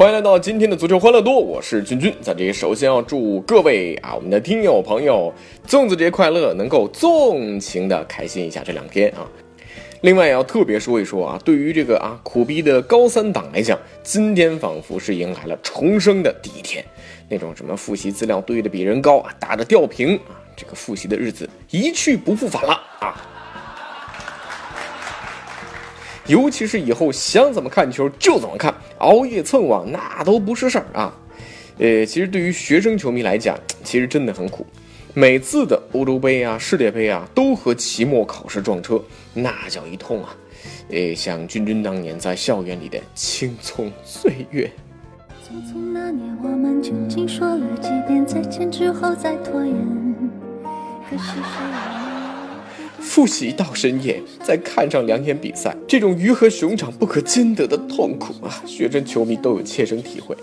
欢迎来到今天的足球欢乐多，我是君君，在这里首先要祝各位啊，我们的听友朋友粽子节快乐，能够纵情的开心一下这两天啊。另外要特别说一说啊，对于这个啊苦逼的高三党来讲，今天仿佛是迎来了重生的第一天，那种什么复习资料堆的比人高啊，打着吊瓶啊，这个复习的日子一去不复返了啊。尤其是以后想怎么看球就怎么看，熬夜蹭网那都不是事儿啊。呃，其实对于学生球迷来讲，其实真的很苦。每次的欧洲杯啊、世界杯啊，都和期末考试撞车，那叫一痛啊。呃，像君君当年在校园里的青葱岁月。匆匆那年，我们究竟说了几遍再见之后再拖延？可是谁？复习到深夜，再看上两眼比赛，这种鱼和熊掌不可兼得的痛苦啊，学生球迷都有切身体会。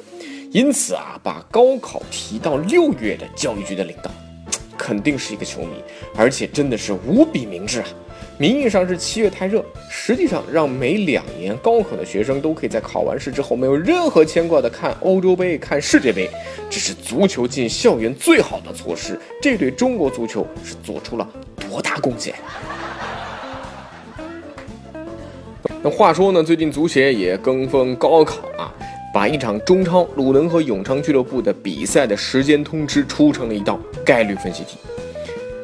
因此啊，把高考提到六月的教育局的领导，肯定是一个球迷，而且真的是无比明智啊。名义上是七月太热，实际上让每两年高考的学生都可以在考完试之后没有任何牵挂的看欧洲杯、看世界杯，这是足球进校园最好的措施。这对中国足球是做出了。多大贡献？那话说呢，最近足协也跟风高考啊，把一场中超鲁能和永昌俱乐部的比赛的时间通知出成了一道概率分析题。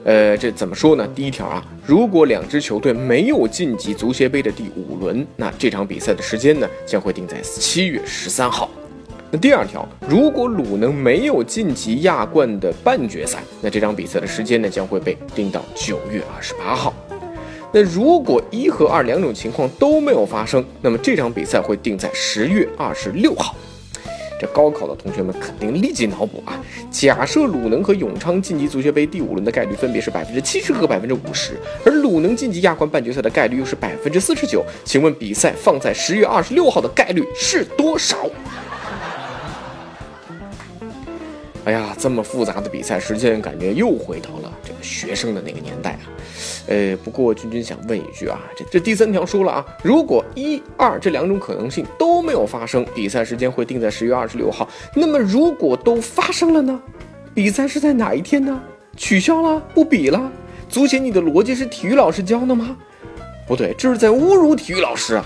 呃，这怎么说呢？第一条啊，如果两支球队没有晋级足协杯的第五轮，那这场比赛的时间呢，将会定在七月十三号。那第二条，如果鲁能没有晋级亚冠的半决赛，那这场比赛的时间呢将会被定到九月二十八号。那如果一和二两种情况都没有发生，那么这场比赛会定在十月二十六号。这高考的同学们肯定立即脑补啊！假设鲁能和永昌晋级足协杯第五轮的概率分别是百分之七十和百分之五十，而鲁能晋级亚冠半决赛的概率又是百分之四十九，请问比赛放在十月二十六号的概率是多少？哎呀，这么复杂的比赛时间，感觉又回到了这个学生的那个年代啊。呃，不过君君想问一句啊，这这第三条说了啊，如果一二这两种可能性都没有发生，比赛时间会定在十月二十六号。那么如果都发生了呢？比赛是在哪一天呢？取消了，不比了？足协，你的逻辑是体育老师教的吗？不对，这是在侮辱体育老师啊。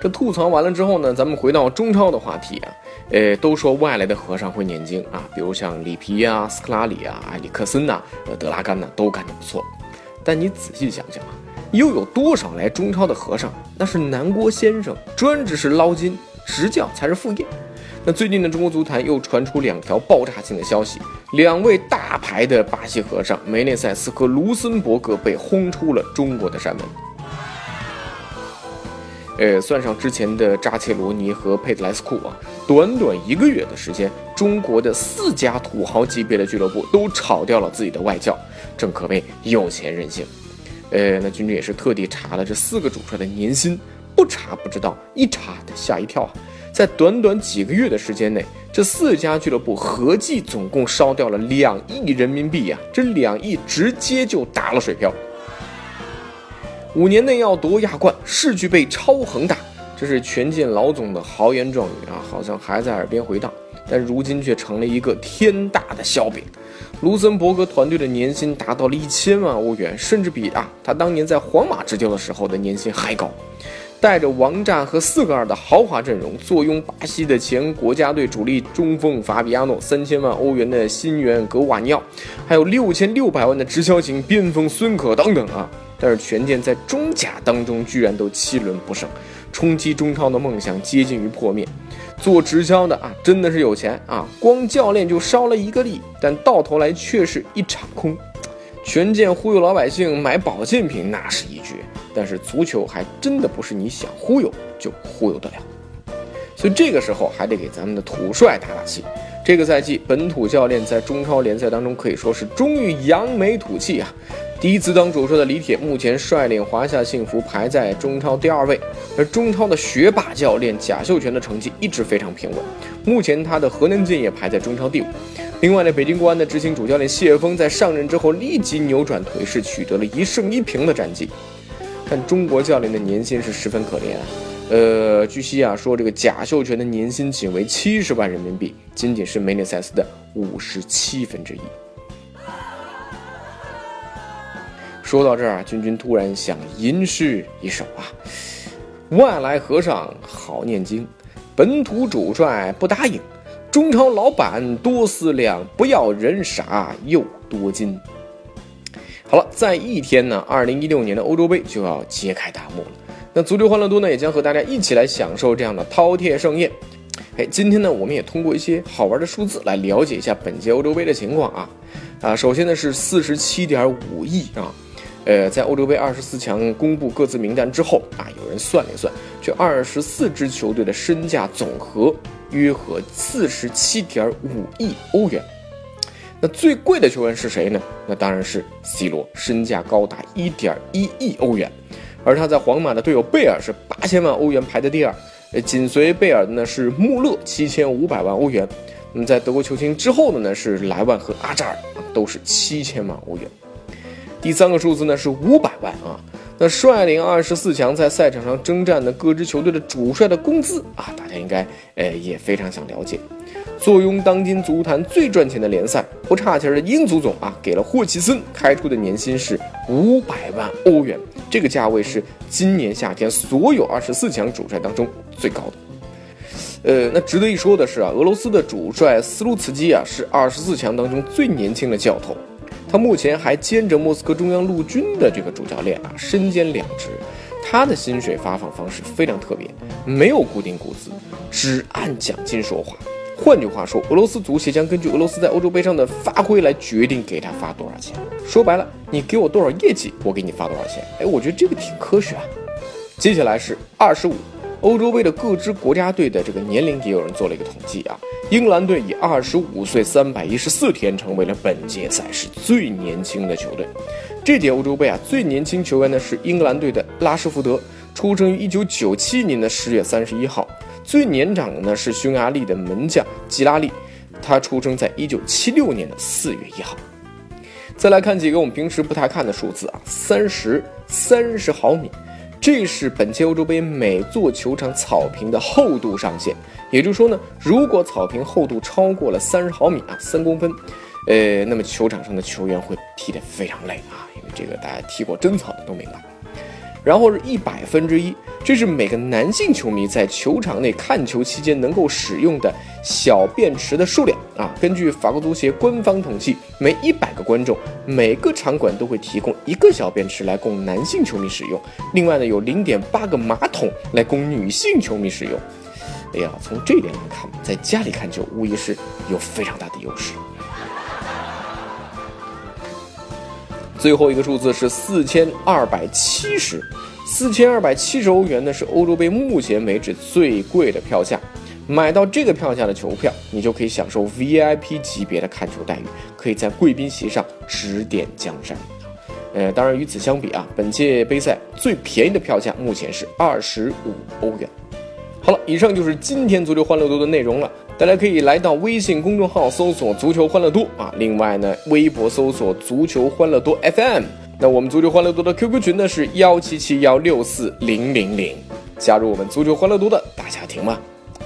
这吐槽完了之后呢，咱们回到中超的话题啊，呃，都说外来的和尚会念经啊，比如像里皮啊、斯科拉里啊、埃里克森呐、呃、德拉甘呐，都干得不错。但你仔细想想啊，又有多少来中超的和尚那是南郭先生，专职是捞金，执教才是副业。那最近的中国足坛又传出两条爆炸性的消息，两位大牌的巴西和尚梅内塞斯和卢森伯格被轰出了中国的山门。呃，算上之前的扎切罗尼和佩德莱斯库啊，短短一个月的时间，中国的四家土豪级别的俱乐部都炒掉了自己的外教，正可谓有钱任性。呃，那君君也是特地查了这四个主帅的年薪，不查不知道，一查得吓一跳啊！在短短几个月的时间内，这四家俱乐部合计总共烧掉了两亿人民币呀！这两亿直接就打了水漂。五年内要夺亚冠，势俱被超恒大，这是权健老总的豪言壮语啊，好像还在耳边回荡，但如今却成了一个天大的笑柄。卢森伯格团队的年薪达到了一千万欧元，甚至比啊他当年在皇马执教的时候的年薪还高。带着王炸和四个二的豪华阵容，坐拥巴西的前国家队主力中锋法比亚诺，三千万欧元的新援格瓦尼奥，还有六千六百万的直销型边锋孙可等等啊。但是权健在中甲当中居然都七轮不胜，冲击中超的梦想接近于破灭。做直销的啊，真的是有钱啊，光教练就烧了一个亿，但到头来却是一场空。权健忽悠老百姓买保健品那是一绝，但是足球还真的不是你想忽悠就忽悠得了。所以这个时候还得给咱们的土帅打打气。这个赛季本土教练在中超联赛当中可以说是终于扬眉吐气啊！第一次当主帅的李铁目前率领华夏幸福排在中超第二位，而中超的学霸教练贾秀全的成绩一直非常平稳，目前他的河南建业排在中超第五。另外呢，北京国安的执行主教练谢峰在上任之后立即扭转颓势，取得了一胜一平的战绩。但中国教练的年薪是十分可怜啊，呃，据悉啊，说这个贾秀全的年薪仅为七十万人民币，仅仅是梅内塞斯的五十七分之一。说到这儿啊，君君突然想吟诗一首啊：外来和尚好念经，本土主帅不答应。中超老板多思量，不要人傻又多金。好了，在一天呢，二零一六年的欧洲杯就要揭开大幕了。那足球欢乐多呢，也将和大家一起来享受这样的饕餮盛宴。哎，今天呢，我们也通过一些好玩的数字来了解一下本届欧洲杯的情况啊。啊，首先呢是四十七点五亿啊。呃，在欧洲杯二十四强公布各自名单之后啊，有人算了一算，这二十四支球队的身价总和。约合四十七点五亿欧元，那最贵的球员是谁呢？那当然是 C 罗，身价高达一点一亿欧元，而他在皇马的队友贝尔是八千万欧元排在第二，呃，紧随贝尔的呢是穆勒七千五百万欧元，那么在德国球星之后的呢是莱万和阿扎尔，都是七千万欧元，第三个数字呢是五百万啊。那率领二十四强在赛场上征战的各支球队的主帅的工资啊，大家应该呃也非常想了解。坐拥当今足坛最赚钱的联赛，不差钱的英足总啊，给了霍奇森开出的年薪是五百万欧元，这个价位是今年夏天所有二十四强主帅当中最高的。呃，那值得一说的是啊，俄罗斯的主帅斯卢茨基啊，是二十四强当中最年轻的教头。他目前还兼着莫斯科中央陆军的这个主教练啊，身兼两职。他的薪水发放方式非常特别，没有固定工资，只按奖金说话。换句话说，俄罗斯足协将根据俄罗斯在欧洲杯上的发挥来决定给他发多少钱。说白了，你给我多少业绩，我给你发多少钱。哎，我觉得这个挺科学啊。接下来是二十五。欧洲杯的各支国家队的这个年龄也有人做了一个统计啊，英格兰队以二十五岁三百一十四天成为了本届赛事最年轻的球队。这届欧洲杯啊，最年轻球员呢是英格兰队的拉什福德，出生于一九九七年的十月三十一号；最年长的呢是匈牙利的门将吉拉利，他出生在一九七六年的四月一号。再来看几个我们平时不太看的数字啊，三十三十毫米。这是本届欧洲杯每座球场草坪的厚度上限，也就是说呢，如果草坪厚度超过了三十毫米啊，三公分，呃，那么球场上的球员会踢得非常累啊，因为这个大家踢过真草的都明白。然后是一百分之一，这是每个男性球迷在球场内看球期间能够使用的小便池的数量啊。根据法国足协官方统计，每一百个观众，每个场馆都会提供一个小便池来供男性球迷使用。另外呢，有零点八个马桶来供女性球迷使用。哎呀，从这点来看，在家里看球无疑是有非常大的优势。最后一个数字是四千二百七十，四千二百七十欧元呢是欧洲杯目前为止最贵的票价。买到这个票价的球票，你就可以享受 VIP 级别的看球待遇，可以在贵宾席上指点江山。呃，当然与此相比啊，本届杯赛最便宜的票价目前是二十五欧元。好了，以上就是今天足球欢乐多的内容了。大家可以来到微信公众号搜索“足球欢乐多”啊，另外呢，微博搜索“足球欢乐多 FM”。那我们足球欢乐多的 QQ 群呢是幺七七幺六四零零零，加入我们足球欢乐多的大家庭吧。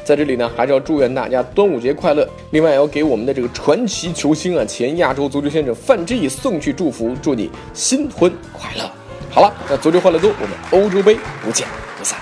在这里呢，还是要祝愿大家端午节快乐。另外，也要给我们的这个传奇球星啊，前亚洲足球先生范志毅送去祝福，祝你新婚快乐。好了，那足球欢乐多，我们欧洲杯不见不散。